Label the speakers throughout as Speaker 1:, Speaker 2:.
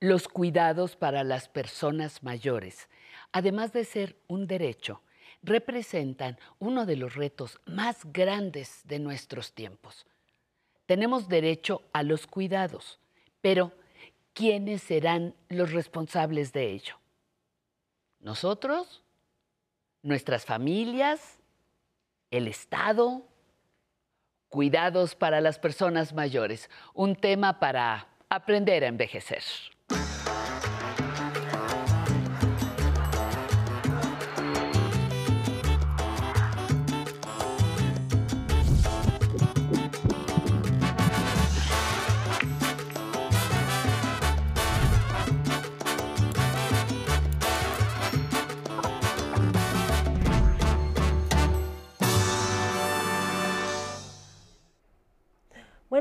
Speaker 1: Los cuidados para las personas mayores, además de ser un derecho, representan uno de los retos más grandes de nuestros tiempos. Tenemos derecho a los cuidados, pero ¿quiénes serán los responsables de ello? ¿Nosotros? ¿Nuestras familias? ¿El Estado? Cuidados para las personas mayores, un tema para aprender a envejecer.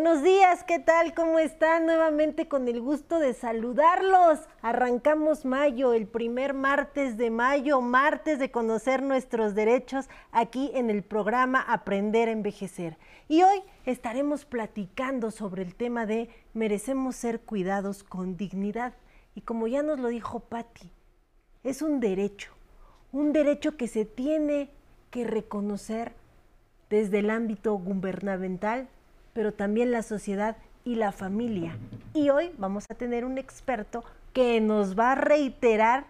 Speaker 2: Buenos días, ¿qué tal? ¿Cómo están? Nuevamente con el gusto de saludarlos. Arrancamos mayo, el primer martes de mayo, martes de conocer nuestros derechos aquí en el programa Aprender a Envejecer. Y hoy estaremos platicando sobre el tema de merecemos ser cuidados con dignidad. Y como ya nos lo dijo Patti, es un derecho, un derecho que se tiene que reconocer desde el ámbito gubernamental pero también la sociedad y la familia. Y hoy vamos a tener un experto que nos va a reiterar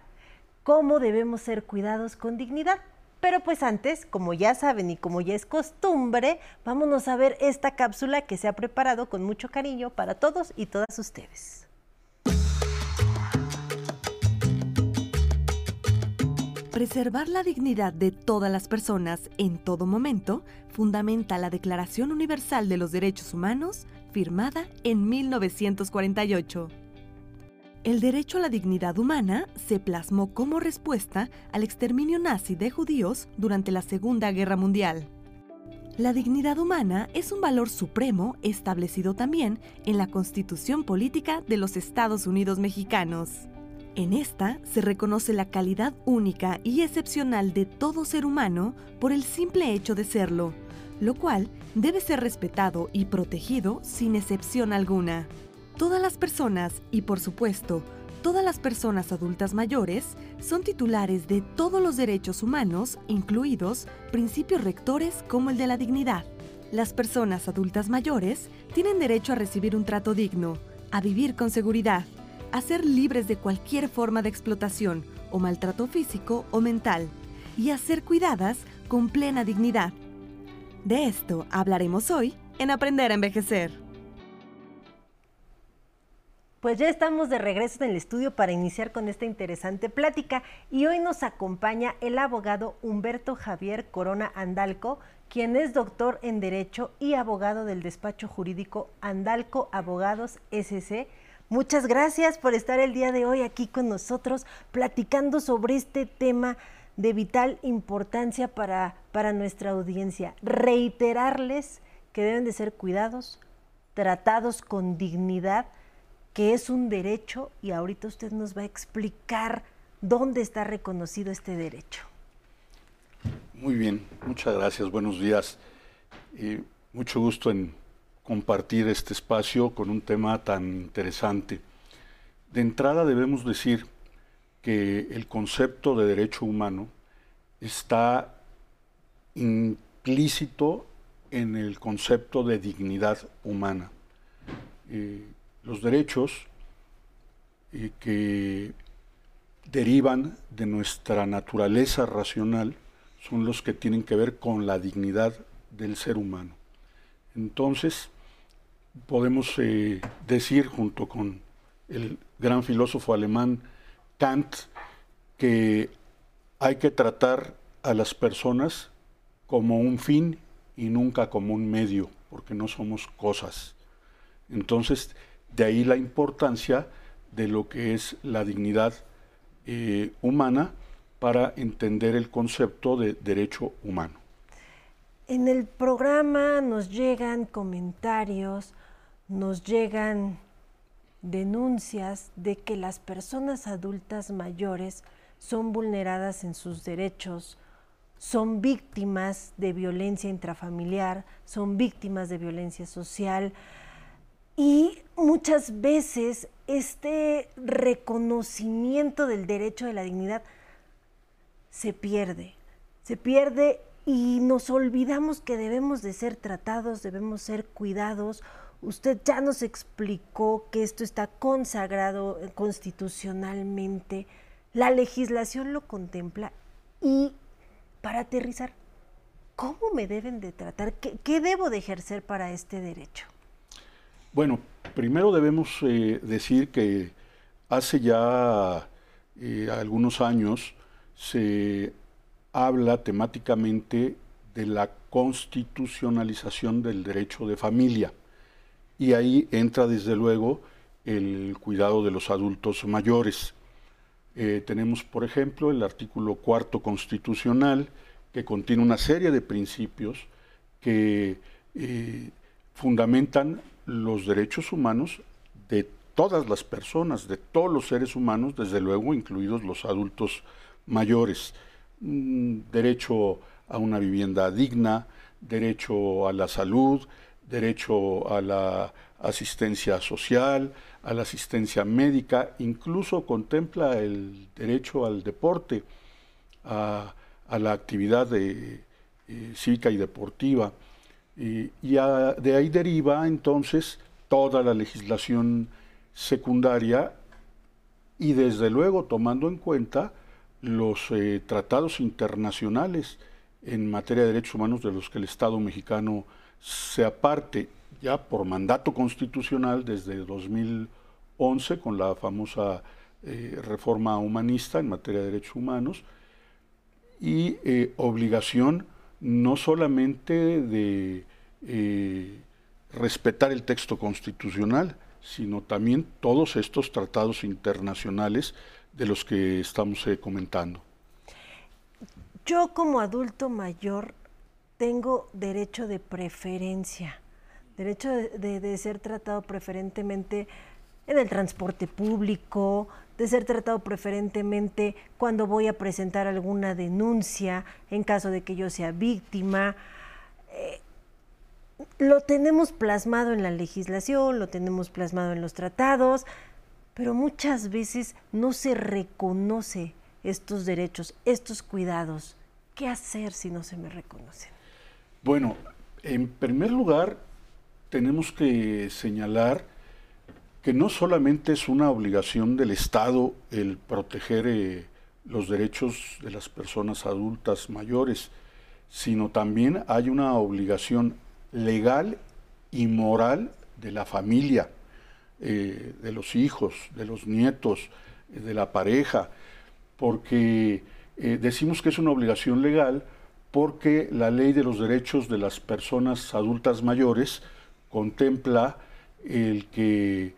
Speaker 2: cómo debemos ser cuidados con dignidad. Pero pues antes, como ya saben y como ya es costumbre, vámonos a ver esta cápsula que se ha preparado con mucho cariño para todos y todas ustedes.
Speaker 3: Preservar la dignidad de todas las personas en todo momento fundamenta la Declaración Universal de los Derechos Humanos, firmada en 1948. El derecho a la dignidad humana se plasmó como respuesta al exterminio nazi de judíos durante la Segunda Guerra Mundial. La dignidad humana es un valor supremo establecido también en la Constitución Política de los Estados Unidos Mexicanos. En esta se reconoce la calidad única y excepcional de todo ser humano por el simple hecho de serlo, lo cual debe ser respetado y protegido sin excepción alguna. Todas las personas, y por supuesto, todas las personas adultas mayores, son titulares de todos los derechos humanos, incluidos principios rectores como el de la dignidad. Las personas adultas mayores tienen derecho a recibir un trato digno, a vivir con seguridad, a ser libres de cualquier forma de explotación o maltrato físico o mental y a ser cuidadas con plena dignidad. De esto hablaremos hoy en Aprender a Envejecer.
Speaker 2: Pues ya estamos de regreso en el estudio para iniciar con esta interesante plática y hoy nos acompaña el abogado Humberto Javier Corona Andalco, quien es doctor en Derecho y abogado del despacho jurídico Andalco Abogados SC Muchas gracias por estar el día de hoy aquí con nosotros platicando sobre este tema de vital importancia para, para nuestra audiencia. Reiterarles que deben de ser cuidados, tratados con dignidad, que es un derecho y ahorita usted nos va a explicar dónde está reconocido este derecho.
Speaker 4: Muy bien, muchas gracias, buenos días. y mucho gusto en compartir este espacio con un tema tan interesante. De entrada debemos decir que el concepto de derecho humano está implícito en el concepto de dignidad humana. Eh, los derechos eh, que derivan de nuestra naturaleza racional son los que tienen que ver con la dignidad del ser humano. Entonces, podemos eh, decir, junto con el gran filósofo alemán Kant, que hay que tratar a las personas como un fin y nunca como un medio, porque no somos cosas. Entonces, de ahí la importancia de lo que es la dignidad eh, humana para entender el concepto de derecho humano.
Speaker 2: En el programa nos llegan comentarios nos llegan denuncias de que las personas adultas mayores son vulneradas en sus derechos, son víctimas de violencia intrafamiliar, son víctimas de violencia social. Y muchas veces este reconocimiento del derecho de la dignidad se pierde, se pierde y nos olvidamos que debemos de ser tratados, debemos ser cuidados. Usted ya nos explicó que esto está consagrado constitucionalmente, la legislación lo contempla y para aterrizar, ¿cómo me deben de tratar? ¿Qué, debo de ejercer para este derecho?
Speaker 4: Bueno, primero debemos eh, decir que hace ya eh, algunos años se habla temáticamente de la constitucionalización del derecho de familia y ahí entra desde luego el cuidado de los adultos mayores. Eh, tenemos, por ejemplo, el artículo cuarto constitucional que contiene una serie de principios que eh, fundamentan los derechos humanos de todas las personas, de todos los seres humanos, desde luego incluidos los adultos mayores. derecho a una vivienda digna, derecho a la salud, derecho a la asistencia social, a la asistencia médica, incluso contempla el derecho al deporte, a, la actividad de, eh, cívica y deportiva. y de ahí deriva entonces toda la legislación secundaria y desde luego tomando en cuenta los eh, tratados internacionales en materia de derechos humanos de los que el Estado mexicano se aparte ya por mandato constitucional desde 2011 con la famosa eh, reforma humanista en materia de derechos humanos y eh, obligación no solamente de respetar el texto constitucional, sino también todos estos tratados internacionales de los que estamos eh, comentando.
Speaker 2: Yo como adulto mayor tengo derecho de preferencia, derecho de, ser tratado preferentemente en el transporte público, de ser tratado preferentemente cuando voy a presentar alguna denuncia en caso de que yo sea víctima. Eh, lo tenemos plasmado en la legislación, lo tenemos plasmado en los tratados, pero muchas veces no se reconoce estos derechos, estos cuidados. ¿Qué hacer si no se me reconocen?
Speaker 4: Bueno, en primer lugar, tenemos que señalar que no solamente es una obligación del Estado el proteger eh, los derechos de las personas adultas mayores, sino también hay una obligación legal y moral de la familia eh, de los hijos, de los nietos, eh, de la pareja, porque decimos que es una obligación legal porque la ley de los derechos de las personas adultas mayores contempla el que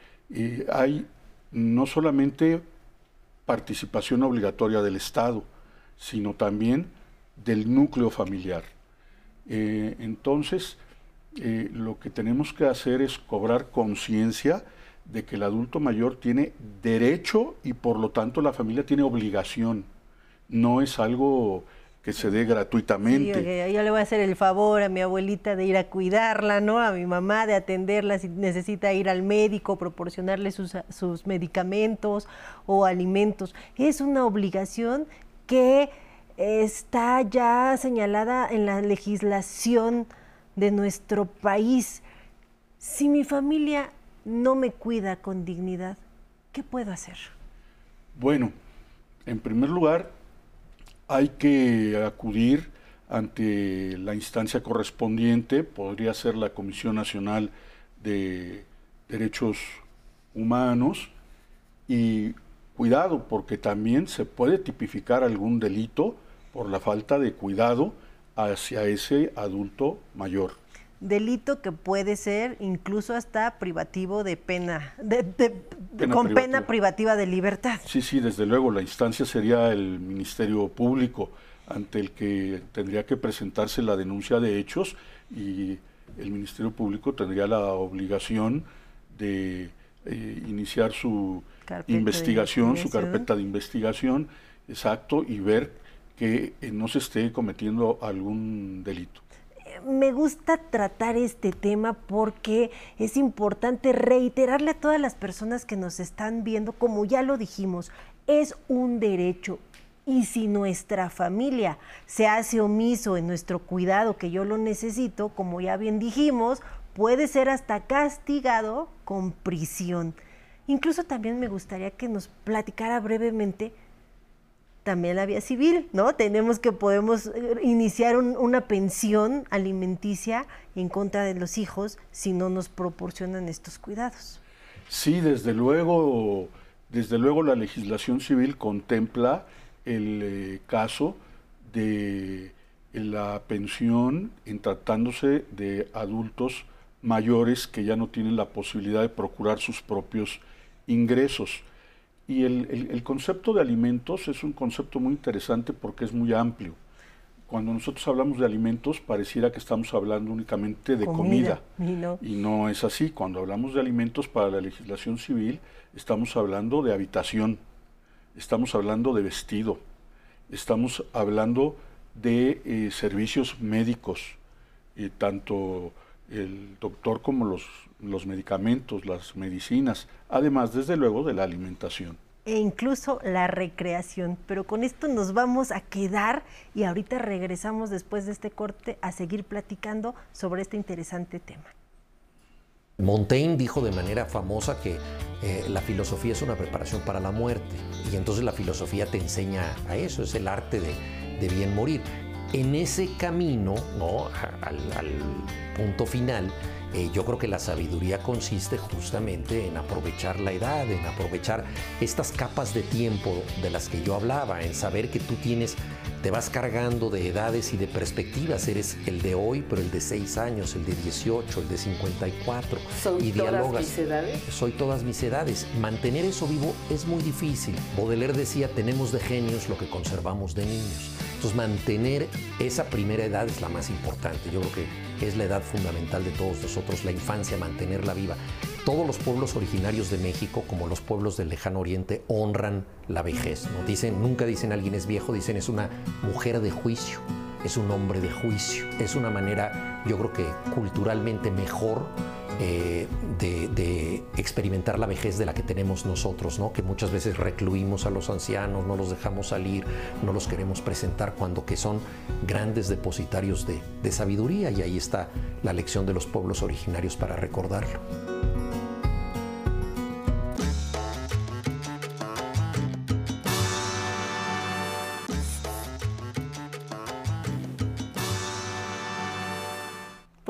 Speaker 4: hay no solamente participación obligatoria del Estado, sino también del núcleo familiar. entonces, lo que tenemos que hacer es cobrar conciencia de que el adulto mayor tiene derecho y por lo tanto la familia tiene obligación. No es algo que se dé gratuitamente.
Speaker 2: yo le voy a hacer el favor a mi abuelita de ir a cuidarla, ¿no? A mi mamá de atenderla si necesita ir al médico, proporcionarle sus, sus medicamentos o alimentos. Es una obligación que está ya señalada en la legislación de nuestro país. Si mi familia no me cuida con dignidad, ¿qué puedo hacer?
Speaker 4: Bueno, en primer lugar, hay que acudir ante la instancia correspondiente, podría ser la Comisión Nacional de Derechos Humanos, y cuidado, porque también se puede tipificar algún delito por la falta de cuidado hacia ese adulto mayor
Speaker 2: delito que puede ser incluso hasta privativo de pena, con pena privativa. de libertad.
Speaker 4: Sí, sí, desde luego, la instancia sería el Ministerio Público ante el que tendría que presentarse la denuncia de hechos y el Ministerio Público tendría la obligación de eh, iniciar su investigación, su carpeta de investigación, exacto, y ver que eh, no se esté cometiendo algún delito
Speaker 2: me gusta tratar este tema porque es importante reiterarle a todas las personas que nos están viendo, como ya lo dijimos, es un derecho. Y si nuestra familia se hace omiso en nuestro cuidado, que yo lo necesito, como ya bien dijimos, puede ser hasta castigado con prisión. Incluso también me gustaría que nos platicara brevemente también la vía civil, ¿no? Tenemos que podemos eh, iniciar una pensión alimenticia en contra de los hijos si no nos proporcionan estos cuidados.
Speaker 4: Sí, desde luego, desde luego la legislación civil contempla el eh, caso de la pensión en tratándose de adultos mayores que ya no tienen la posibilidad de procurar sus propios ingresos. Y el, concepto de alimentos es un concepto muy interesante porque es muy amplio. Cuando nosotros hablamos de alimentos pareciera que estamos hablando únicamente de comida. Y, no. es así. Cuando hablamos de alimentos para la legislación civil estamos hablando de habitación, estamos hablando de vestido, estamos hablando de eh, servicios médicos, eh, tanto el doctor como los, los medicamentos, las medicinas, además desde luego de la alimentación.
Speaker 2: E incluso la recreación. Pero con esto nos vamos a quedar y ahorita regresamos después de este corte a seguir platicando sobre este interesante tema.
Speaker 5: Montaigne dijo de manera famosa que eh, la filosofía es una preparación para la muerte y entonces la filosofía te enseña a eso, es el arte de, de bien morir en ese camino, ¿no? al, punto final, eh, yo creo que la sabiduría consiste justamente en aprovechar la edad, en aprovechar estas capas de tiempo de las que yo hablaba, en saber que tú tienes, te vas cargando de edades y de perspectivas. Eres el de hoy, pero el de 6 años, el de 18, el de 54.
Speaker 1: ¿Soy
Speaker 5: y
Speaker 1: todas mis edades?
Speaker 5: Soy todas mis edades. Mantener eso vivo es muy difícil. Baudelaire decía, tenemos de genios lo que conservamos de niños. Entonces mantener esa primera edad es la más importante. Yo creo que es la edad fundamental de todos nosotros, la infancia, mantenerla viva. Todos los pueblos originarios de México, como los pueblos del lejano oriente, honran la vejez. ¿no? Dicen, nunca dicen alguien es viejo, dicen es una mujer de juicio, es un hombre de juicio. Es una manera, yo creo que culturalmente mejor eh, de, experimentar la vejez de la que tenemos nosotros, ¿no? que muchas veces recluimos a los ancianos, no los dejamos salir, no los queremos presentar cuando que son grandes depositarios de, de sabiduría y ahí está la lección de los pueblos originarios para recordarlo.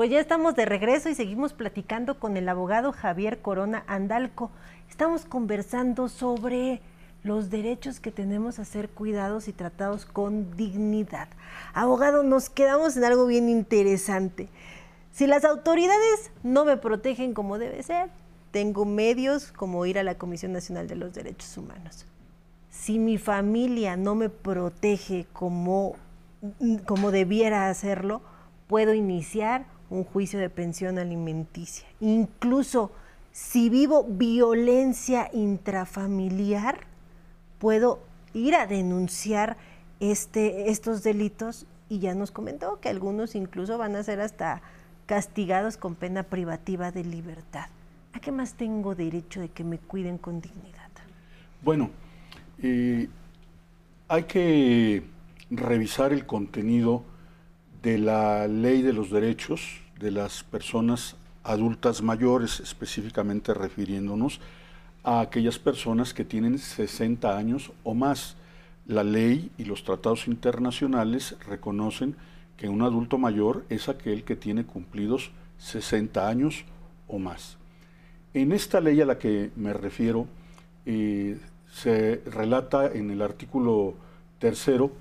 Speaker 2: Pues ya estamos de regreso y seguimos platicando con el abogado Javier Corona Andalco. Estamos conversando sobre los derechos que tenemos a ser cuidados y tratados con dignidad. Abogado, nos quedamos en algo bien interesante. Si las autoridades no me protegen como debe ser, tengo medios como ir a la Comisión Nacional de los Derechos Humanos. Si mi familia no me protege como, como debiera hacerlo, puedo iniciar un juicio de pensión alimenticia. Incluso si vivo violencia intrafamiliar, puedo ir a denunciar este, estos delitos y ya nos comentó que algunos incluso van a ser hasta castigados con pena privativa de libertad. ¿A qué más tengo derecho de que me cuiden con dignidad?
Speaker 4: Bueno, eh, hay que revisar el contenido de la ley de los derechos de las personas adultas mayores, específicamente refiriéndonos a aquellas personas que tienen 60 años o más. La ley y los tratados internacionales reconocen que un adulto mayor es aquel que tiene cumplidos 60 años o más. En esta ley a la que me refiero, eh, se relata en el artículo tercero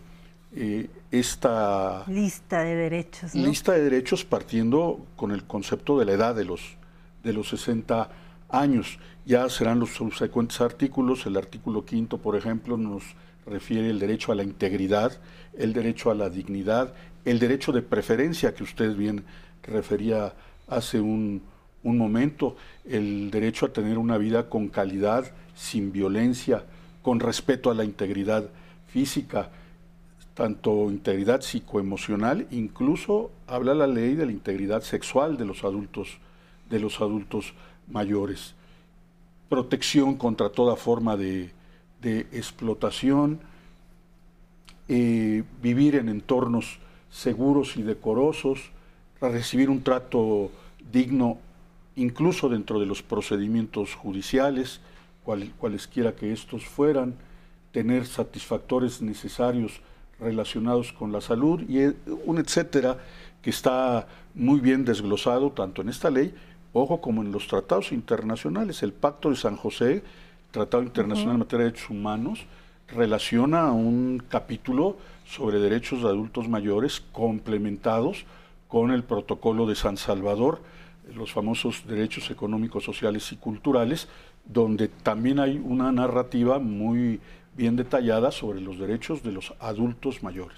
Speaker 4: eh, esta
Speaker 2: lista de derechos.
Speaker 4: Lista de derechos partiendo con el concepto de la edad de los, de los 60 años. Ya serán los subsecuentes artículos. El artículo quinto, por ejemplo, nos refiere el derecho a la integridad, el derecho a la dignidad, el derecho de preferencia que usted bien refería hace un, un momento, el derecho a tener una vida con calidad, sin violencia, con respeto a la integridad física, tanto integridad psicoemocional, incluso habla la ley de la integridad sexual de los adultos, de los adultos mayores. Protección contra toda forma de, explotación, eh, vivir en entornos seguros y decorosos, recibir un trato digno incluso dentro de los procedimientos judiciales, cualesquiera que estos fueran, tener satisfactores necesarios relacionados con la salud y eh, un etcétera que está muy bien desglosado tanto en esta ley, ojo, como en los tratados internacionales. El Pacto de San José, Tratado Internacional en Materia de Derechos Humanos, relaciona un capítulo sobre derechos de adultos mayores complementados con el Protocolo de San Salvador, los famosos derechos económicos, sociales y culturales, donde también hay una narrativa muy bien detallada sobre los derechos de los adultos mayores.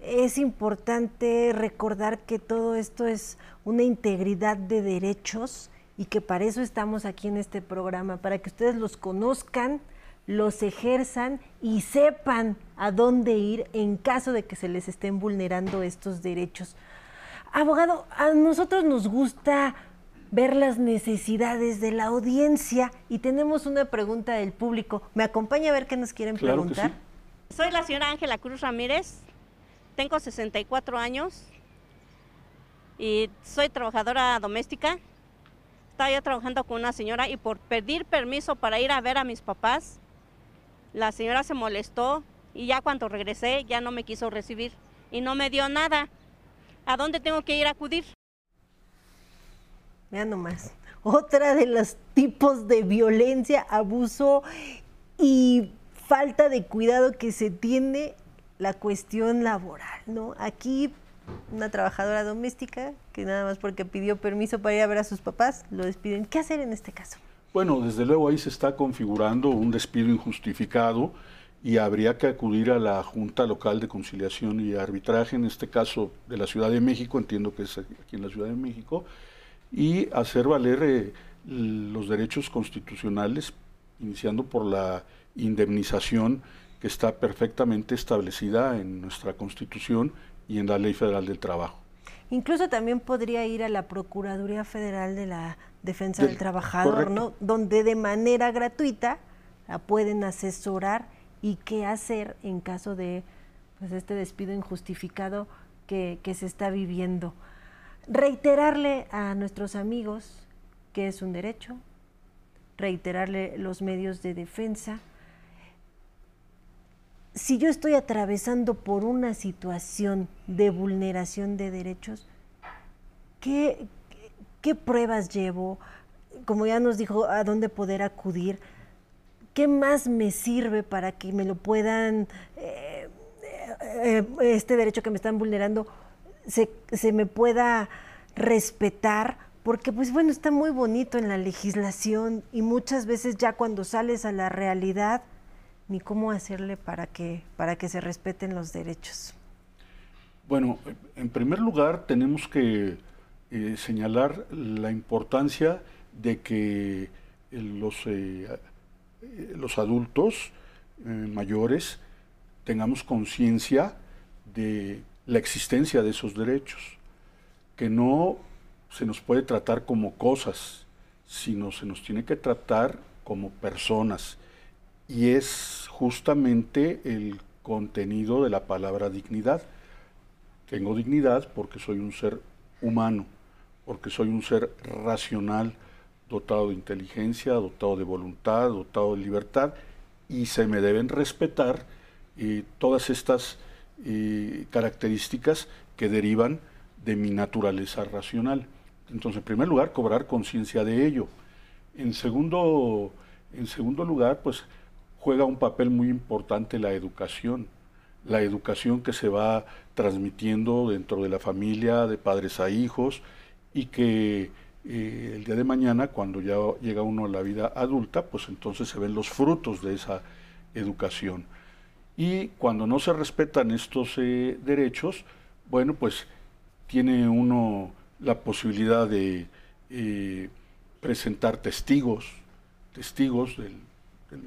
Speaker 2: Es importante recordar que todo esto es una integridad de derechos y que para eso estamos aquí en este programa, para que ustedes los conozcan, los ejerzan y sepan a dónde ir en caso de que se les estén vulnerando estos derechos. Abogado, a nosotros nos gusta ver las necesidades de la audiencia y tenemos una pregunta del público. ¿Me acompaña a ver qué nos quieren preguntar?
Speaker 6: Soy la señora Ángela Cruz Ramírez, tengo 64 años y soy trabajadora doméstica. Estaba yo trabajando con una señora y por pedir permiso para ir a ver a mis papás, la señora se molestó y ya cuando regresé ya no me quiso recibir y no me dio nada. ¿A dónde tengo que ir a acudir?
Speaker 2: Vean nomás. Otra de los tipos de violencia, abuso y falta de cuidado que se tiene la cuestión laboral, ¿no? Aquí una trabajadora doméstica que nada más porque pidió permiso para ir a ver a sus papás, lo despiden. ¿Qué hacer en este caso?
Speaker 4: Bueno, desde luego ahí se está configurando un despido injustificado y habría que acudir a la Junta Local de Conciliación y Arbitraje, en este caso de la Ciudad de México, entiendo que es aquí en la Ciudad de México, y hacer valer eh, los derechos constitucionales, iniciando por la indemnización que está perfectamente establecida en nuestra Constitución y en la Ley Federal del Trabajo.
Speaker 2: Incluso también podría ir a la Procuraduría Federal de la Defensa del, Trabajador, ¿no? Donde de manera gratuita la pueden asesorar y qué hacer en caso de pues, este despido injustificado que, que se está viviendo reiterarle a nuestros amigos que es un derecho, reiterarle los medios de defensa. Si yo estoy atravesando por una situación de vulneración de derechos, ¿qué, qué pruebas llevo? Como ya nos dijo, a dónde poder acudir. ¿Qué más me sirve para que me lo puedan, eh, eh, este derecho que me están vulnerando, se, se me pueda respetar, porque pues bueno, está muy bonito en la legislación y muchas veces ya cuando sales a la realidad, ni cómo hacerle para que, para que se respeten los derechos.
Speaker 4: Bueno, en primer lugar tenemos que eh, señalar la importancia de que eh, los, eh, los adultos mayores tengamos conciencia de la existencia de esos derechos, que no se nos puede tratar como cosas, sino se nos tiene que tratar como personas. Y es justamente el contenido de la palabra dignidad. Tengo dignidad porque soy un ser humano, porque soy un ser racional, dotado de inteligencia, dotado de voluntad, dotado de libertad, y se me deben respetar eh, todas estas eh, características que derivan de mi naturaleza racional. Entonces, en primer lugar, cobrar conciencia de ello. En segundo, en segundo lugar, pues juega un papel muy importante la educación. La educación que se va transmitiendo dentro de la familia, de padres a hijos, y que eh, el día de mañana, cuando ya llega uno a la vida adulta, pues entonces se ven los frutos de esa educación. Y cuando no se respetan estos eh, derechos, bueno, pues tiene uno la posibilidad de eh, presentar testigos, testigos del,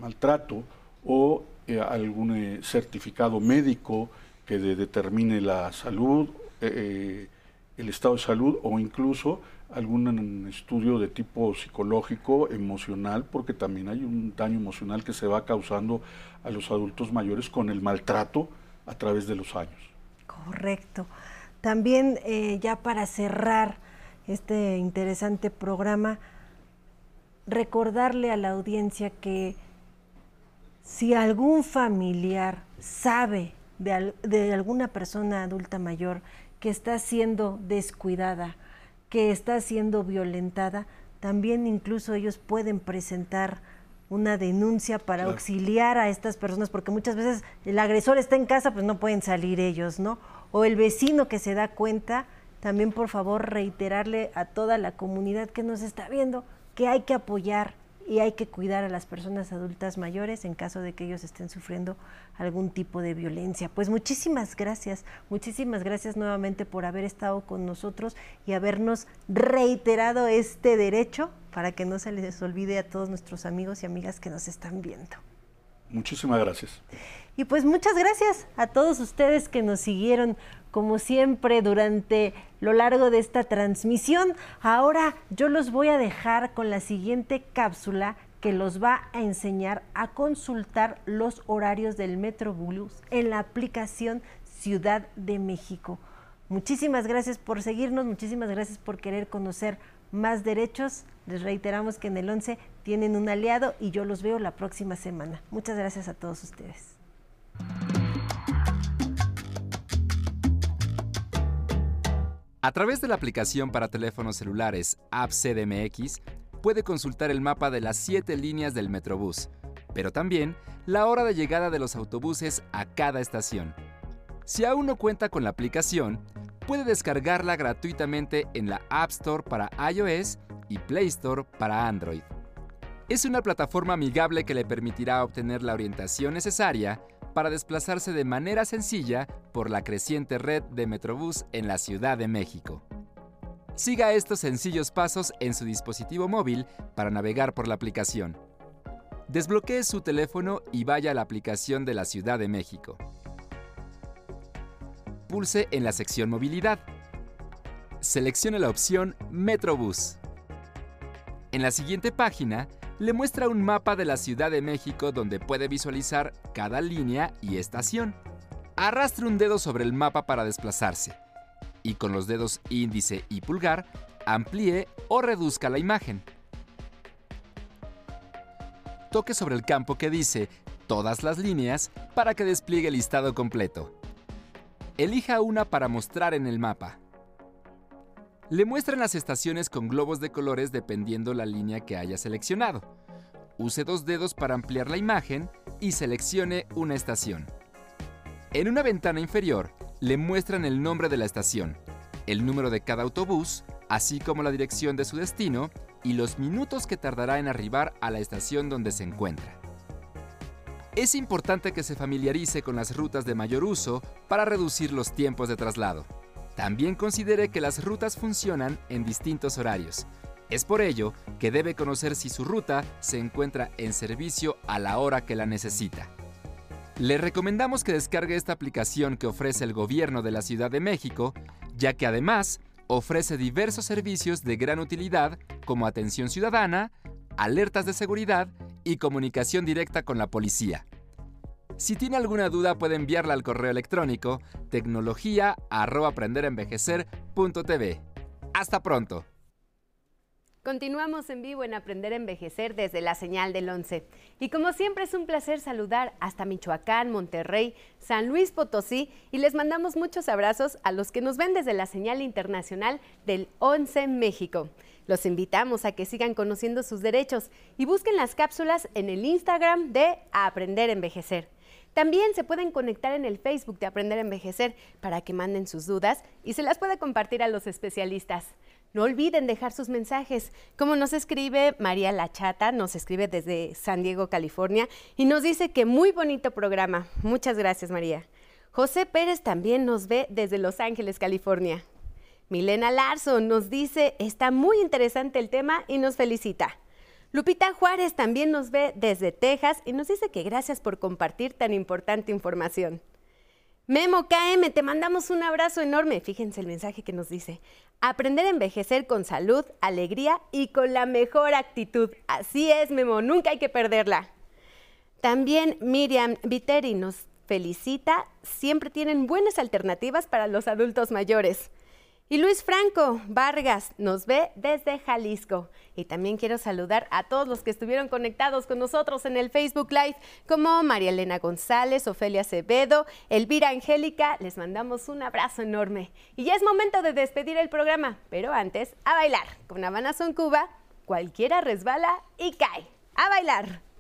Speaker 4: maltrato o eh, algún certificado médico que determine la salud, el estado de salud o incluso algún estudio de tipo psicológico, emocional, porque también hay un daño emocional que se va causando a los adultos mayores con el maltrato a través de los años.
Speaker 2: Correcto. También eh, ya para cerrar este interesante programa, recordarle a la audiencia que si algún familiar sabe de, de alguna persona adulta mayor que está siendo descuidada, que está siendo violentada, también incluso ellos pueden presentar una denuncia para auxiliar a estas personas, porque muchas veces el agresor está en casa, pues no pueden salir ellos, ¿no? O el vecino que se da cuenta, también por favor reiterarle a toda la comunidad que nos está viendo que hay que apoyar y hay que cuidar a las personas adultas mayores en caso de que ellos estén sufriendo algún tipo de violencia. Pues muchísimas gracias, muchísimas gracias nuevamente por haber estado con nosotros y habernos reiterado este derecho para que no se les olvide a todos nuestros amigos y amigas que nos están viendo.
Speaker 4: Muchísimas gracias.
Speaker 2: Y pues muchas gracias a todos ustedes que nos siguieron como siempre durante lo largo de esta transmisión. Ahora yo los voy a dejar con la siguiente cápsula que los va a enseñar a consultar los horarios del Metrobús en la aplicación Ciudad de México. Muchísimas gracias por seguirnos, muchísimas gracias por querer conocer más derechos. Les reiteramos que en el 11 tienen un aliado y yo los veo la próxima semana. Muchas gracias a todos ustedes.
Speaker 7: A través de la aplicación para teléfonos celulares App CDMX, puede consultar el mapa de las siete líneas del Metrobús, pero también la hora de llegada de los autobuses a cada estación. Si aún no cuenta con la aplicación, puede descargarla gratuitamente en la App Store para iOS y Play Store para Android. Es una plataforma amigable que le permitirá obtener la orientación necesaria para desplazarse de manera sencilla por la creciente red de Metrobús en la Ciudad de México. Siga estos sencillos pasos en su dispositivo móvil para navegar por la aplicación. Desbloquee su teléfono y vaya a la aplicación de la Ciudad de México. Pulse en la sección Movilidad. Seleccione la opción Metrobús. En la siguiente página, le muestra un mapa de la Ciudad de México donde puede visualizar cada línea y estación. Arrastre un dedo sobre el mapa para desplazarse y con los dedos índice y pulgar amplíe o reduzca la imagen. Toque sobre el campo que dice todas las líneas para que despliegue el listado completo. Elija una para mostrar en el mapa. Le muestran las estaciones con globos de colores dependiendo la línea que haya seleccionado. Use dos dedos para ampliar la imagen y seleccione una estación. En una ventana inferior, le muestran el nombre de la estación, el número de cada autobús, así como la dirección de su destino y los minutos que tardará en arribar a la estación donde se encuentra. Es importante que se familiarice con las rutas de mayor uso para reducir los tiempos de traslado. También considere que las rutas funcionan en distintos horarios. Es por ello que debe conocer si su ruta se encuentra en servicio a la hora que la necesita. Le recomendamos que descargue esta aplicación que ofrece el gobierno de la Ciudad de México, ya que además ofrece diversos servicios de gran utilidad como atención ciudadana, alertas de seguridad y comunicación directa con la policía. Si tiene alguna duda puede enviarla al correo electrónico tecnología@aprenderenvejecer.tv. Hasta pronto.
Speaker 8: Continuamos en vivo en Aprender a Envejecer desde la señal del 11. Y como siempre es un placer saludar hasta Michoacán, Monterrey, San Luis Potosí y les mandamos muchos abrazos a los que nos ven desde la señal internacional del 11 México. Los invitamos a que sigan conociendo sus derechos y busquen las cápsulas en el Instagram de Aprender a Envejecer. También se pueden conectar en el Facebook de Aprender a Envejecer para que manden sus dudas y se las pueda compartir a los especialistas. No olviden dejar sus mensajes. Como nos escribe María Lachata, nos escribe desde San Diego, California, y nos dice que muy bonito programa. Muchas gracias, María. José Pérez también nos ve desde Los Ángeles, California. Milena Larson nos dice, está muy interesante el tema y nos felicita. Lupita Juárez también nos ve desde Texas y nos dice que gracias por compartir tan importante información. Memo KM, te mandamos un abrazo enorme. Fíjense el mensaje que nos dice. Aprender a envejecer con salud, alegría y con la mejor actitud. Así es, Memo, nunca hay que perderla. También Miriam Viteri nos felicita. Siempre tienen buenas alternativas para los adultos mayores. Y Luis Franco Vargas nos ve desde Jalisco. Y también quiero saludar a todos los que estuvieron conectados con nosotros en el Facebook Live, como María Elena González, Ofelia Acevedo, Elvira Angélica. Les mandamos un abrazo enorme. Y ya es momento de despedir el programa, pero antes, a bailar. Con Habana Son Cuba, cualquiera resbala y cae. A bailar.